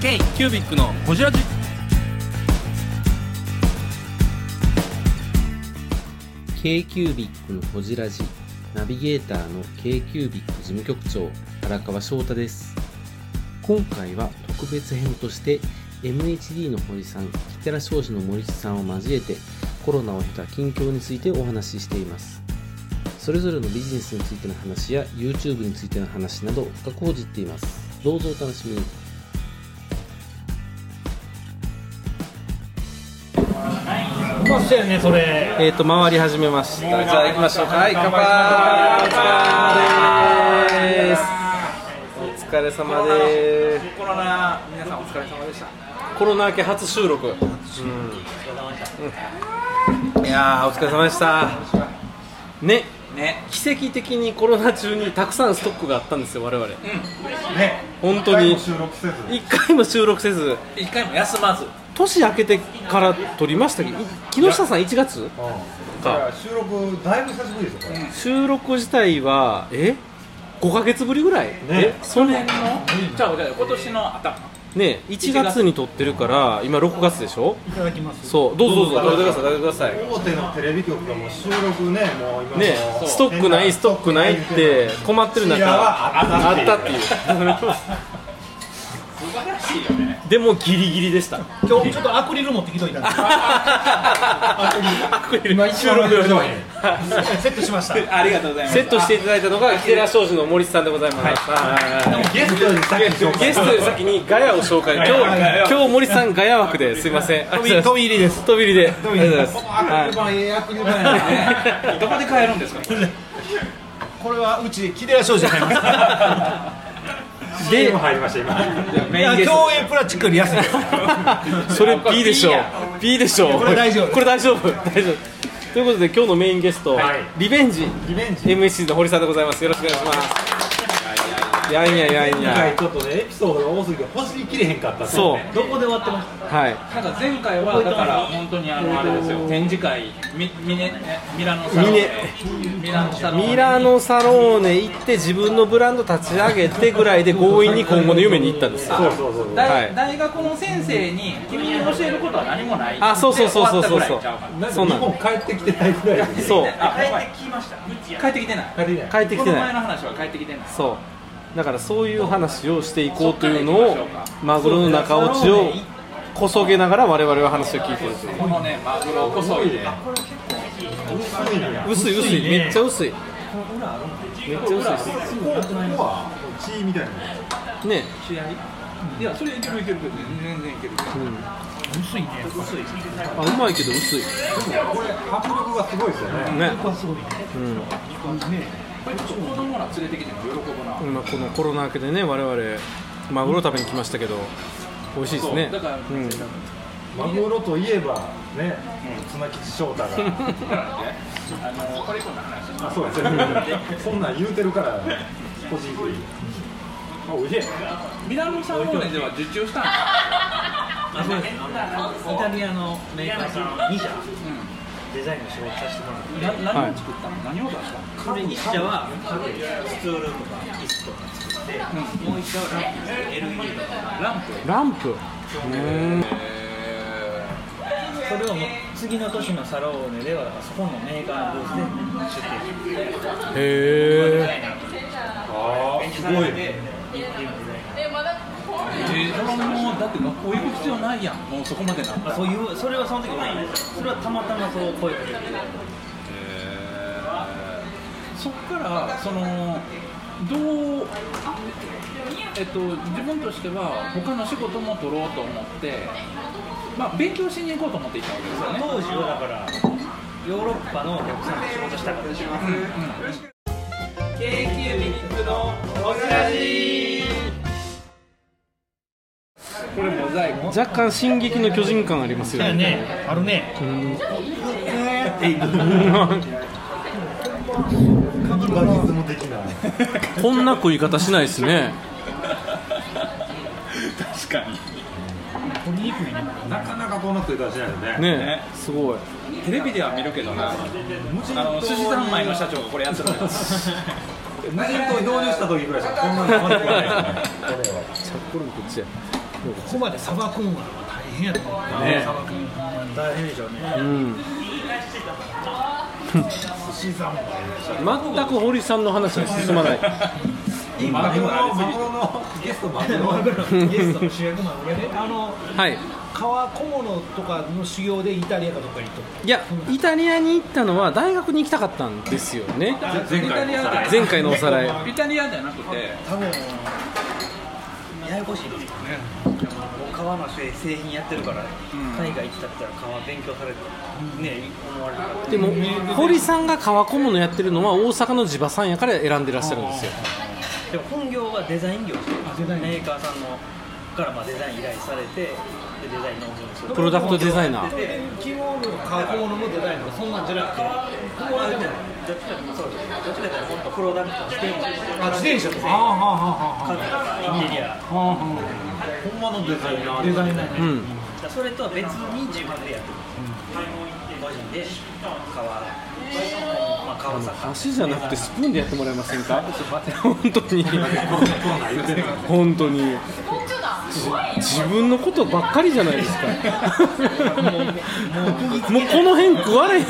K キュービックのホジラジ。K q u b i c のほじラジ。ナビゲーターの k q u b i c 事務局長荒川翔太です。今回は特別編として MHD の堀さんキテラ商事の森地さんを交えてコロナを経た近況についてお話ししています。それぞれのビジネスについての話や YouTube についての話など深く報じています。どうぞお楽しみに。まそうやねそれ。えーと回り始めました。じゃあ行きましょうか。はい乾杯。お疲れ様です。コロナ皆さんお疲れ様でしたコロナ明け初収録、うん。いやーお疲れ様でした。ね。ね。奇跡的にコロナ中にたくさんストックがあったんですよ我々。ね。本当に。収録せず。一回も収録せず。一回も休まず年明けてから撮りましたけ？どい木下さん1月？か。収録だいぶ久しぶりですよこれ。収録自体はえ？5か月ぶりぐらい、え？そのじゃあじゃあ今年の頭。ね1月に撮ってるから今6月でしょ？いただきます。そう。どうぞどうぞ。食べてください食べてください大手のテレビ局がもう収録ねもう今ねストックないストックないって困ってる中ああったっていう。素晴らしいよね。でもギリギリでした。今日ちょっとアクリル持ってきといたんで。アクリル。今収録用に セットしました。ありがとうございます。セットしていただいたのがキテラ商事の森さんでございます、はい。ゲストより先に紹介。ゲストより先にガヤを紹介。今日今日森さんガヤ枠ですいません。飛び入りです。飛び入りで。飛び入りです。ありがとうございます。アクリル板ええアクリル板やねどこで買えるんですか？これはうち木寺商事入りますで入りました今。メインゲスト競泳プラチックより安い。それ P でしょ P でしょこれ大丈夫。これ大丈夫。大丈夫。ということで今日のメインゲスト、はい。リベンジ。リベンジ。MSC の堀さんでございます。よろしくお願いしますいやいやいや。い今回やちょっとねエピソードが多すぎてほじりきれへんかったそう。どこで終わってましはい。なんか前回はだから本当にあのあれですよ展示会ミミネえミラノサローミネ。ネミラノサローネミラノサローネ行って自分のブランド立ち上げてぐらいで強引に今後の夢に行ったんですよ。そうそうそう大はい。大学の先生に君に教えることは何もない。あそうそうそうそうそう。で終わったぐらいちゃう。そう日本帰ってきてないぐらいでそう。あ帰ってきました。帰ってきてない。帰ってきてない。帰ってきてこの前の話は帰ってきてない。そうだからそういう話をしていこうというのをマグロの中落ちをこそげながら我々は話を聞いてるという。このねマグロこそいで薄い薄い。めっちゃ薄い。めっちゃ薄い。です血みたいなねいやそれいけるいける全然いける薄いねあうまいけど薄いこれ迫力がすごいですよねねうんこれちょっと子供ら連れてきても喜ぶな。今このコロナ明けでね我々マグロ食べに来ましたけど美味しいですね。だからうん。マグロといえばね綱吉翔太が。あのこれこんな話。あそうですね。そんなん言うてるから個人的に。あ美味しい。ミラノサローネでは受注したんですあそうです。イタリアのメーカーさん。2社デザインの仕事させてもらって。な何を作ったの、何を出したの？それ1社はスツールとか椅子とか作って、もう1社はランプ。LED とかランプ。ランプ。うんそれをもう次の年のサローネではそこのメーカーのブースで出店へえあーすごい。えー、もうだって学校行く必要ないやん。もうそこまでなったらそういうそれはその時ないんですよそれはたまたまそう声かけてそっからそのどうえっと自分としては他の仕事も取ろうと思ってまあ勉強しに行こうと思って行ったわけですよね。当時はだからヨーロッパのお客さんと仕事したからです。よ k q ミニックのおしらじ若干「進撃の巨人」感ありますよね。ね。あるね。カニバリズム的なこんな食い方しないですね。確かに。取りにくいねなかなかこんな食い方しないよね。ね。すごい。テレビでは見るけどな。あの寿司三昧の社長がこれやってる無人島導入した時ぐらいしかこんなの食わない。これはチャッコロンこっちやここまでさばくんは大変やと思うね。さばくん大変でしょうね。うん。全く堀さんの話が進まない。マグロのマグロのゲストマグロゲストの主役マグロで。あのはい。革小物とかの修行でイタリアかどっかに行いやイタリアに行ったのは大学に行きたかったんですよね。前回の前回のおさらい。イタリアじゃなくて。多分ややこしいですよね革の製製品やってるから、海外行ってたったら革勉強されてね思われるでも堀さんが革小物やってるのは大阪の地場さんやから選んでらっしゃるんですよ。でも本業はデザイン業。ですよデザイン。メーカーさんのからまあデザイン依頼されてでデザインのプロダクトデザイナー。で着物革小物もデザインとかそんなんじゃなくてまあでもどっちかそうですどっちかというと本当プロダクト自転車ああはあはあは家具とかインテリアほんまのデザイナあーデザイナー。ねうん。それとは別に自分でやってる、個人で。革、まあ、革作家箸じゃなくてスプーンでやってもらえませんか？本当に本当に自分のことばっかりじゃないですか。もうこの辺食われへん。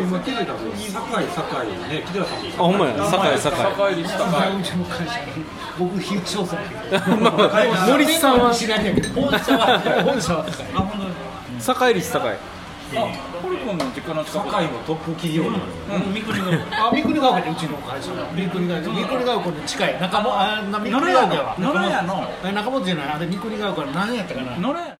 今気づいたんですよ酒井酒井ね木寺さんもあほんまや。酒井酒井。坂井率高い。うちの会社僕東大阪まあまあ森さんは。知らんやけど本社は。本社は。高いあ本当酒井。率高いあ、堀君の実家の近く。酒井のトップ企業になるうん。三国の。あ三国ヶ丘でうちの会社三国ヶ丘。三国ヶ丘に近い。中もあな三国ヶ丘は。野良屋の。え中本じゃない。あれ三国ヶ丘の何やったかな。野良屋。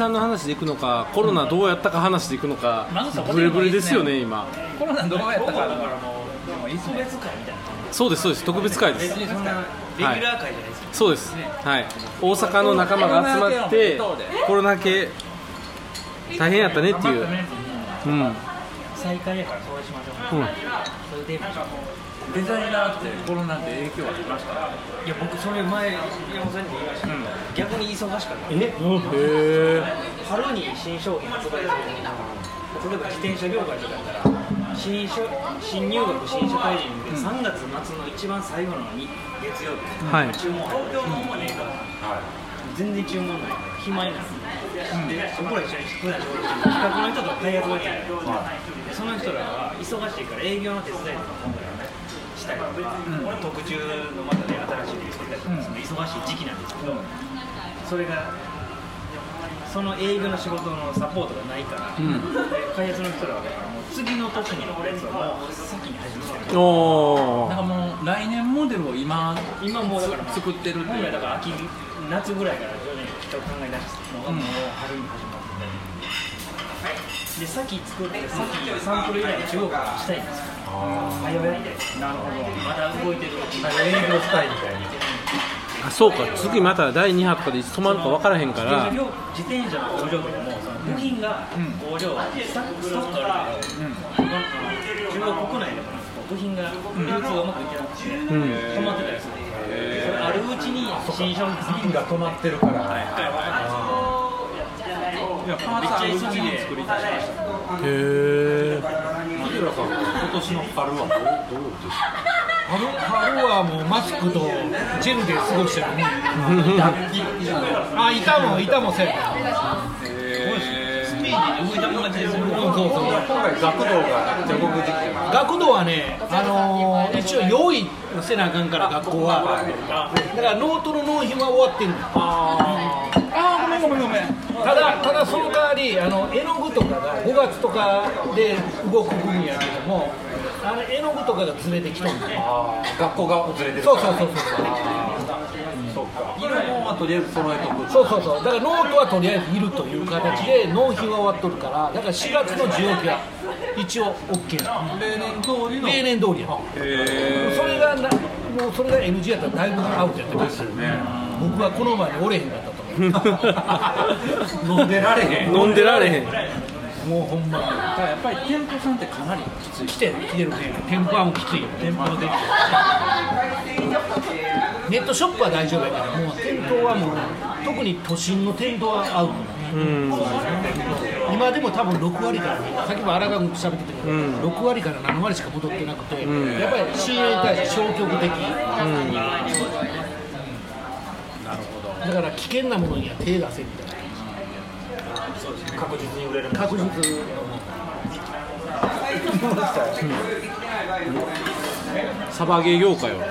さんの話でいくのかコロナどうやったか話でいくのかブレブレですよね今。コロナどうやったか。もう特別会みたいなそうですそうです。特別会です。レギュラー会じゃないですよ、そうです。はい。大阪の仲間が集まってコロナ系大変やったねっていう。うん再開やからそうしましょう、うん。そういうテーマでデザイナーってコロナで影響ありました。いや僕それ前山本さん。にも言いましたけど、逆に忙しかったえへえ春に新商品発売する例えば自転車業界とかやったら新書新入学新社会人で3月末の一番最後のに月曜日、はい注文入るメーカーさん。全然注文ない暇になる、でそこら一緒に普段仕事企画の人と開発の人がい、その人らは忙しいから営業の手伝いとか今回はねしたりとか、特注のまたね新しいの作ったりとか、忙しい時期なんで。すけど、それがその営業の仕事のサポートがないから、開発の人らはだからもう次の年にのやつはもう先に始めてるおなんかもう来年モデルを今今もうだから作ってるっていう。本来だから秋夏ぐらいから徐々に人を考え出したのがもう春に始まってで先作って先サンプル以来の中国か？らしたいんですよ早やってなるほどまだ動いてる営業したいみたいなあそうか次また第2波とかでいつ止まるか分からへん。から自転車の工場とかもその部品が工場スタックストックあるけど、中国国内でも部品が流通がうまくいってなくて、止まってたりするそれあるうちに新商品瓶が止まってるからいやパーツあるうちに作り出しました。へえ木寺さん今年の春はどうどうですか？春春はもうマスクとジェルで過ごしてるねあ板も板もせえスピーディー。に動いた感じでするそうそうそう今回学童がめっちゃ動く時期じゃない学童はね、あのー一応用意せなあかんから学校は。だからノートの納品は終わってんのあごめんごめん。ただただその代わりあの絵の具とかが5月とかで動く分やけどもあの絵の具とかがずれてきとんねあー学校がずれてる。そうそうそうそうそう。か。色もまあとりあえず揃えとく。そうそうそう。だからノートはとりあえずいるという形で納品は終わっとるからだから4月の需要期は一応 OK なの例年通りの。例年通りや。それがなもうそれが NG やったらだいぶアウトやったですよね。僕はこの前に折れへんかった 飲んでられへん。飲んでられへん。もうほんま。だからやっぱり店舗さんってかなりきつい。来て来てるね。店舗はもうきついよ。店舗でネットショップは大丈夫やけどもう。店頭はもう特に都心の店頭はアウトうん。今でも多分6割からさっきも荒川君と喋ってたけど、6割から7割しか戻ってなくて、やっぱり仕入れに対して消極的、だから危険なものには手出せみたいな確実に売れる確実サバゲー業界は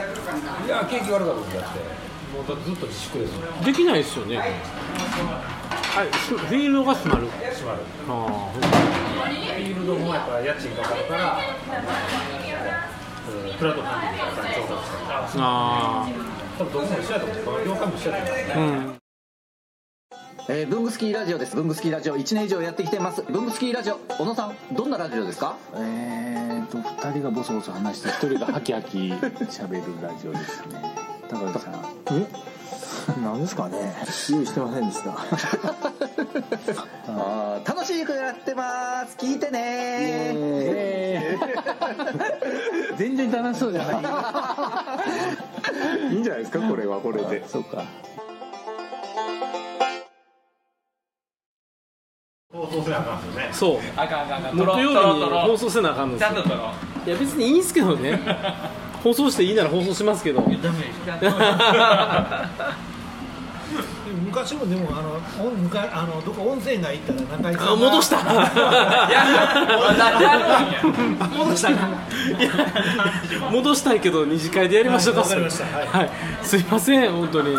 いや景気悪かった時だってもうだずっと自粛ですよ。できないですよね。はいフィールドが閉まる閉まるあフィールドもやっぱ家賃かかる。からうんクラウドファンディングとかに調達したりーあ多分どこも一緒やと思うこの業界も一緒やと思うーうん。えー、ブングスキーラジオです。ブングスキーラジオ。1年以上やってきてます。ブングスキーラジオ、小野さん、どんなラジオですか？えーと2人がボソボソ話して1人がハキハキ喋るラジオですね。高橋さん。え？なんですかね。用意してませんでした。あー楽しくやってます。聞いてね。全然楽しそうじゃない。いいんじゃないですかこれはこれで。そうか。放送せなあかんですよね。そう。あかんあかんあかん。木曜日に放送せなあかんのですよ。いや別にいいんすけどね。放送していいなら放送しますけど。ダメ。です昔もでもあのおむかあのどこ温泉街行ったら中井さんがあ戻した。戻したいや戻したいけど二次会でやりましょうか、はいわかりましたはいはい、すいません本当に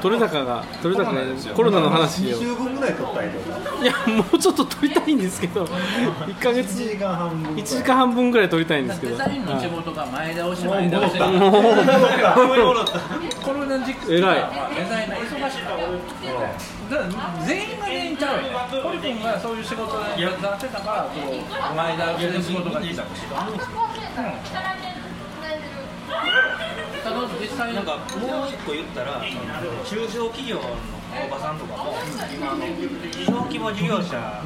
取れ高が取れ高がコロナの話を。2週分ぐらい撮ったりとか。いやもうちょっと取りたいんですけど。1ヶ月1時間半分1時間半分ぐらい取りたいんですけど。デザインの仕事が前倒し前戻った倒しコロナ時期偉いデザイナー忙しかっただから全員が全員ちゃうよね堀君がそういう仕事でやってたからこう前倒しで仕事ができたただ実際なんかもう一個言ったら、中小企業のおばさんとかも、今あの、小規模事業者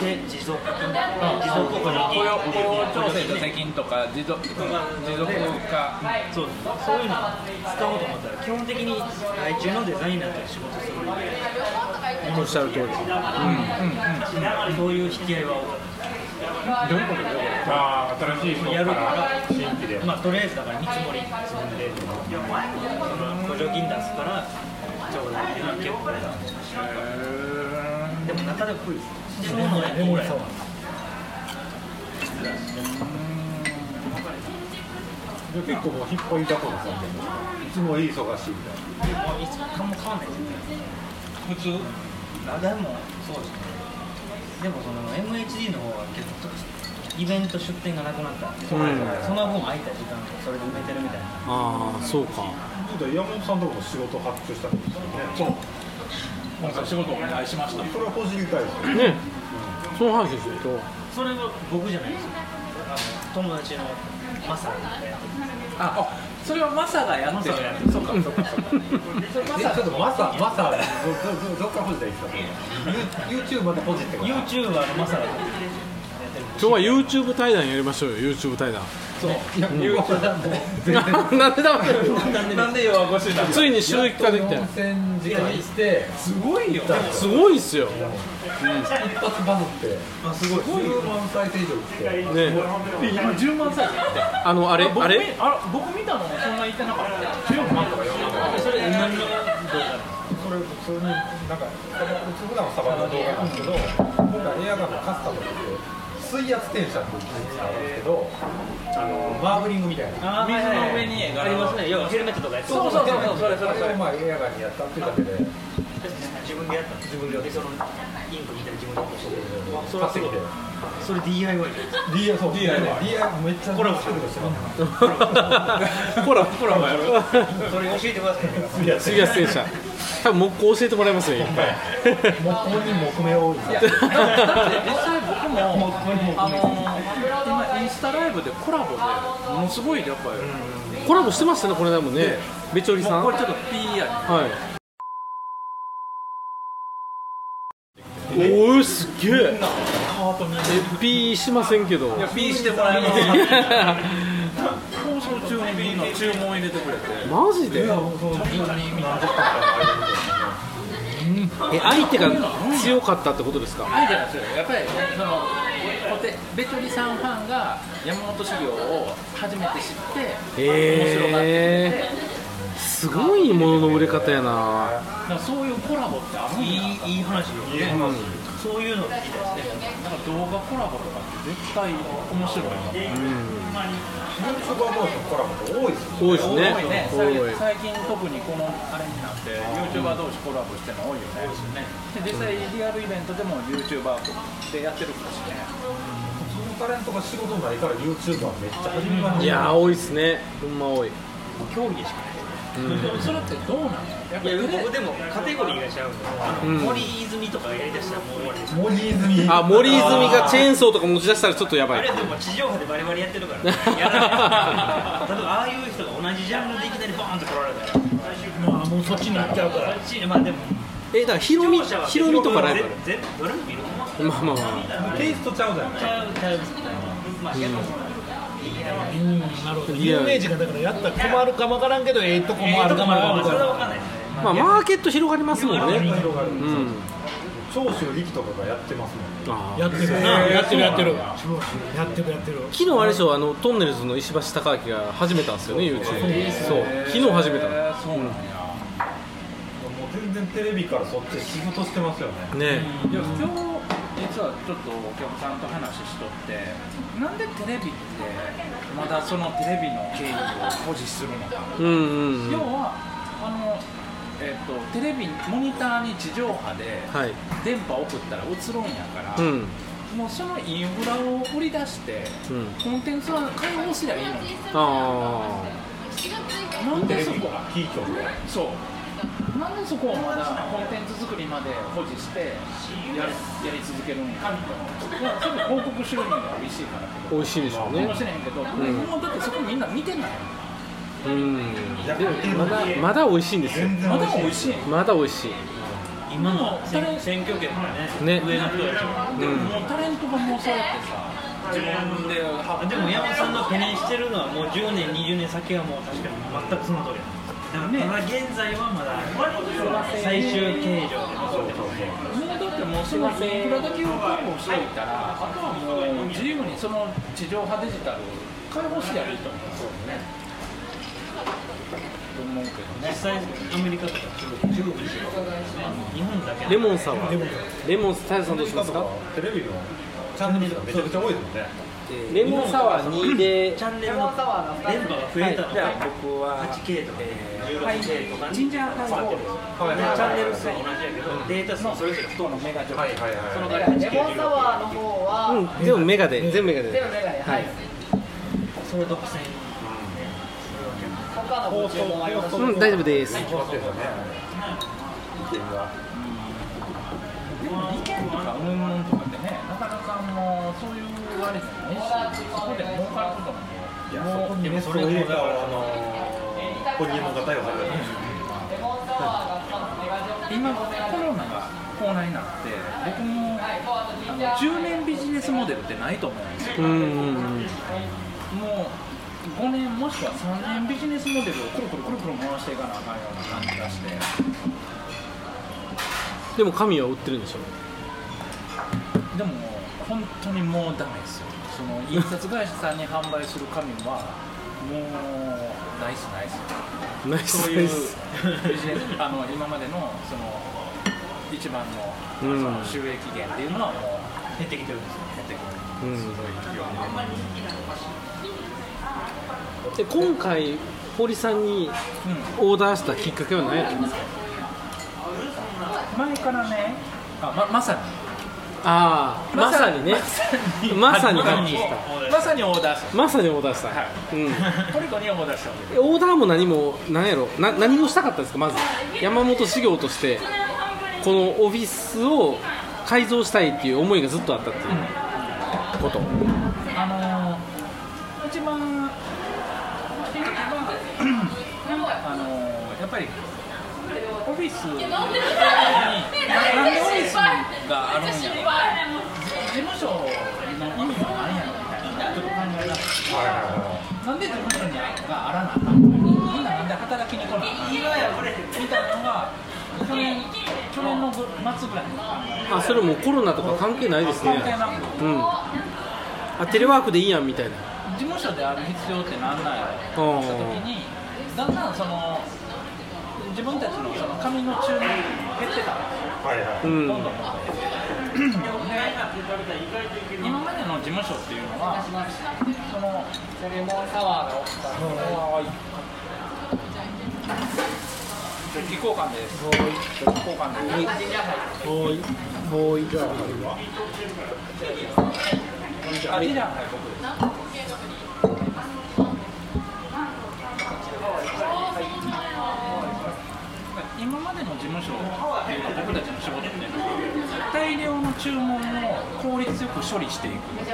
で持続金、持続雇用雇用調整助成金とか持続持続化。そうそう。いうの使おうと思ったら、基本的に外注のデザイナーと仕事するんで、おっしゃる通り。そういう引き合いは多かったですああ新しい人やるから新規で。まあとりあえずだから見積もり積んでその補助金出すからちょうだいっていうのは結構でも中でもそういうのやぐらいで結構もう引っ張りだこですよいつもいい忙しいみたいなもういつかも変わんないですね。普通？あでもそうですねでもその MHD の方は結構イベント出店がなくなったんで、その分空いた時間それで埋めてるみたいな。ああそうか。ちょっと山本さんとこも仕事発注したんですよねそう。今回仕事お願いしました。それはほじりたいですよねその話ですよそれは僕じゃないですよ。あの友達のマサあそれはマサがやってる。やつそうかそうかそうか。えちょっとマサマサどっからほじったらいいですか YouTube までほじってから YouTuber のマサが今日は YouTube 対談やりましょうよ。YouTube 対談なんでだめなんで弱腰なついに収益化できたよ温泉時間にしてすごいよすごいっすようん一発バズってあすごい10万再生以上来てね今10万歳あのあれ僕あれあ僕見たのそんな言ってなかった14万とか4万とかそれ何の動画それ普通になんか普通普段はサバの動画なんですけど今回エアガンのカスタムって水圧転写っていうんですけどあのマーブリングみたいな。あ水の上に絵柄ありますね。要はヘルメットとかやってそうそうそうそう。それそれそれあれをまあエアガンにやったっていうだけで自分でやった自分でやそのインクみたいな自分でやったそれはすごいそれ DIY じゃない DIY DIY DIY めっちゃコラボ。してるコラボ。コラボやろそれ教えてください杉安選手多分木工教えてもらいますよいっぱい木工に木目多い もあの今インスタライブでコラボでものすごいやっぱり、コラボしてましたねこれでもねべちょりさんこれちょっと P やねはいおおすっげええピーしませんけどいや P してもらいます放送中に B の注文入れてくれてマジでえ相手が強かったってことですか？相手なんですよやっぱりそのコテベチョリさんファンが山本修行を初めて知って面白がってすごいものの売れ方やな。そういうコラボってあるんいや。いいい話よいい話そういうの聞きたいですねなんか動画コラボとかって絶対面白いな。ユーチューバー同士のコラボって多いですよ多いですね多い。ね最近特にこのあれになって YouTuber 同士コラボしてるの多いよね。で実際リアルイベントでも YouTuber でやってるからしねそのタレントが仕事ないから YouTuber めっちゃ始めまいやー多いっすね。ほんま多い。競技でしかないそれってどうなのやっぱいやり僕でもカテゴリーが違うんで。あの、うん。森泉とかがやりだしたらもう終わりです森泉。あ森泉がチェーンソーとか持ち出したらちょっとやばい。あれでも地上波でバリバリやってるから、ね、やらない。例えばああいう人が同じジャンルでいきなりボーンと来られたら。まあもうそっちになっちゃうから。そっちまあでもえだからヒロミヒロミとかライバルどれも見るまあまあまあ。テイストちゃうじゃない。ちゃうちゃう。まあ逆にうんなるほど。有名人がだからやったら困るかもわからんけどええとこもあるかもわからん。それはか分かんないですねまあマーケット広がりますもんね。広がるうん。長州力とかがやってますもんやってるな。やってるやってる。やってるやってる。昨日あれでしょあのトンネルズの石橋貴明が始めたんですよね YouTube そう。昨日始めたそうなんや。もう全然テレビからそっち仕事してますよね。ね。いや今日実はちょっとお客さんと話しとってなんでテレビってまだそのテレビの権威を保持するのか、うんうんうん。要はあの、えっとテレビモニターに地上波ではい。電波送ったら映るんやから、うん。もうそのインフラを売り出して、うん。コンテンツは開放すりゃいいのに。あなんでそこキーそうなんでそこをまだコンテンツ作りまで保持してやりやり続けるんかみたいな、まあ、それ広告収入が美味しいから。けど美味しいでしょうね。かもしれへんけど、もうだってそこみん。な見てないうん。まだまだ美味しいんですよ。まだ美味しい。まだ美味しい。今のタレン選挙権がねね。上の人たちはでももうタレントがもうそうやってさ。自分であでも山本さんの懸念してるのはもう10年20年先はもう確かに全くその通りなんですだからまだ現在はまだ最終形状で残ってます。ねもうだってもうそのインフラだけを確保しておいたらあとはもう自由にその地上波デジタル開放してやると思うね。と思うけどね。実際アメリカとか中国にしてる。日本だけレモン。サワーレモン平さんどうしますか？テレビのチャンネルがめちゃくちゃ多いですもんねレモンサワー2でチャンネルの電波が増えたのじゃあが僕は 8K とか。16K とかジンジャーハイボールはい。はいはいチャンネル数。は同じやけどデータ数はそれぞれとのメガジョはいはいはい。その代わり 8K レモンサワーの方は、うん。全部メガで。全部メガで。全部メガで、はい、それ独占。他のご注文はありますうん。大丈夫です。意見がでも意見とかうんとかってねなかなかもうそういうあれじゃないしそこで儲かることもいやそこにねそれ入れたらあのホリエモンが逮捕された今コロナがコーナーになって僕もあの10年ビジネスモデルってないと思うんですようんうんうんもう5年もしくは3年ビジネスモデルをくるくるくるくる回していかなあかんような感じがしてでも神は売ってるんでしょ？でも本当にもうダメですよ。その印刷会社さんに販売する紙はもうナイスナイスナイスそういうナイスビジネスあの今までのその一番の,、うん。その収益源っていうのはもう減ってきてるんですよ。減ってくる、うん。すごい勢いでで今回堀さんにオーダーしたきっかけは何やったんですか？前からねあままさにああまさに。ね。まさに。まさに。まさに。オーダーした。まさにオーダーした、うん。トリコにオーダーしたオーダーも何も何やろ？な何をしたかったんですか？まず。山本修行としてこのオフィスを改造したいっていう思いがずっとあったっていう。ことあのー一番あのーやっぱりオフィス。にななんでオフィスがあるんやろ事務所の意味は何やろみたいなちょっと考えながらなんで事務所にがあらなあかんのみんななんで働きに来なあかんのみたいなのが去年去年の末ぐらいあそれもうコロナとか関係ないですね。関係なくうん。あテレワークでいいやんみたいな。事務所である必要ってなんなんやろあった時にだんだんその自分たちのその紙の注文減ってたはいはい。うん。どん。どんどんどん今までの事務所っていうのはそのレモンサワーが起きた食器交換です食器交換ですはい。はい。じゃああ、じゃあ、は？い、僕です。今までの事務所っていうか僕たちの仕事って大量の注文を効率よく処理していくって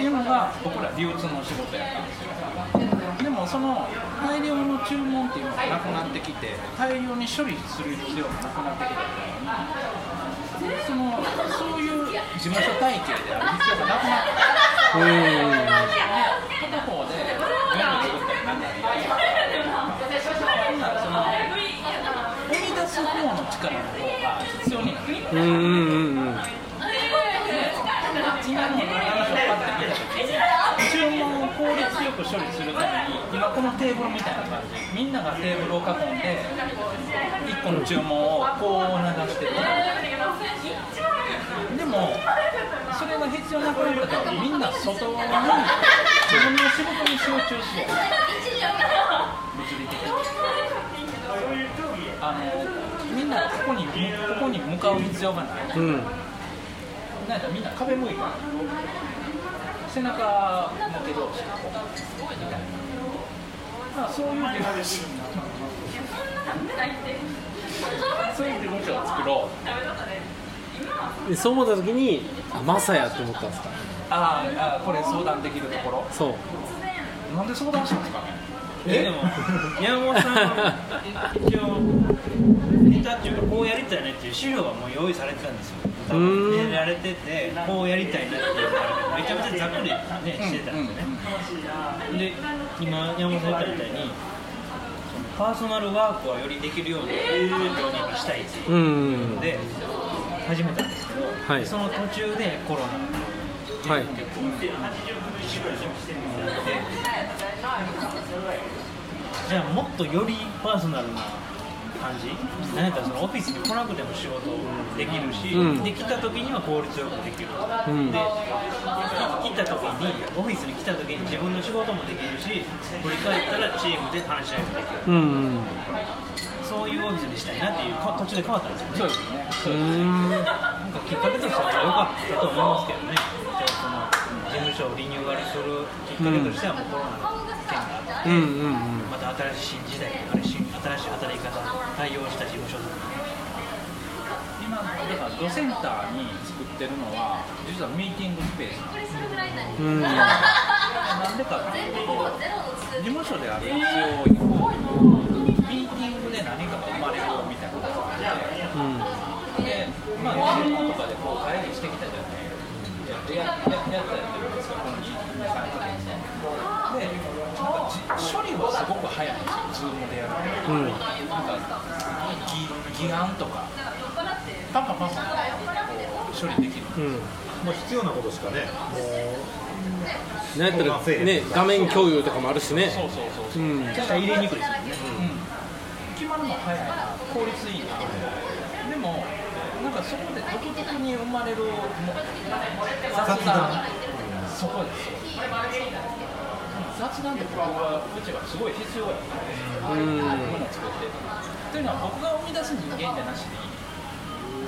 いうのが僕ら流通の仕事やったんですよでもその大量の注文っていうのがなくなってきて大量に処理する必要がなくなってきた時にそのそういう事務所体系である必要がなくなって片方で全部作ったりなんだりやす方の力の方が必要になるうん。うん。うん。うん。注文を効率よく処理するために今このテーブルみたいな感じみん。ながテーブルを囲ん。で1個の注文をこう流してるでもそれが必要なくなった時みん。な外に自分の仕事に集中しよう物理的にあのみんなここにここに向かう必要がない。うんなんかみんな壁向いて背中向け同士こうみたいな。まあそういう事務所そういう事務所を作ろうでそう思った時にあマサやって思ったんですかああこれ相談できるところそうなんで相談したんですかねえ？でも山本さんは一応ネタっていうかこうやりたいねっていう資料はもう用意されてたんですよ。多分うん練られててこうやりたいなっていうめちゃめちゃざっくり、ね、してたんですよね、で今山本さん言ったみたいにパーソナルワークはよりできるようにようにしたいっていううん。ので始めたんですけど、はい。でその途中でコロナはい。じゃあもっとよりパーソナルな感じ？なんやったらそのオフィスに来なくても仕事できるし、うん。できた時には効率よくできる、うん。で来た時にオフィスに来た時に自分の仕事もできるし振り返ったらチームで話し合いもできる。うんうん。そういうオフィスにしたいなっていうか途中で変わったんですよね。そうですね。なんかきっかけとしては良かったと思いますけどね事務所をリニューアルするきっかけとしてはもうコロナの件があって、うんうんうん。また新しい新時代あれ新新しい働き方対応した事務所とか今だからドセンターに作ってるのは実はミーティングスペースなんですよ。うん。なんでかっていうと事務所である必要イコールミーティングで何かが生まれるみたいなことがあってでまあ日本とかでこう会議してきたじゃないややややったやってるんですかこの2、3ヶ月でなんかじ処理はすごく早い。んですよ Zoom でやる。と、うんなんか議議案とかパンパンパンパンこう処理できる。うん。もう必要なことしかねもうなんやったらね画面共有とかもあるしね。そうそうそうそううん入れにくいですもん。ね決まるの早いな。効率いいなかそこで独特に生まれる雑談そこです雑談って僕はうちはすごい必要やったうんものを作ってというのは僕が生み出す人間じゃなしに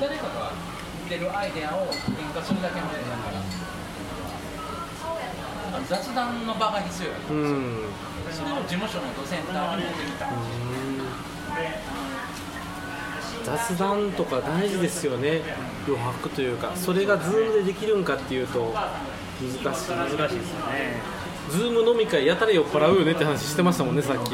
誰かが出るアイデアを喧嘩するだけのものだから。雑談の場が必要やうん。それを事務所のドセンターに持ってきた雑談とか大事ですよね。余白というか。それがズームでできるんかっていうと難しい難しいですよね。ズーム飲み会やたら酔っ払うよねって話してましたもんねさっき。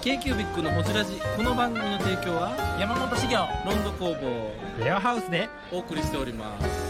K cubic のホジラジ。この番組の提供は山本紙業ロンド工房。レアハウスで。お送りしております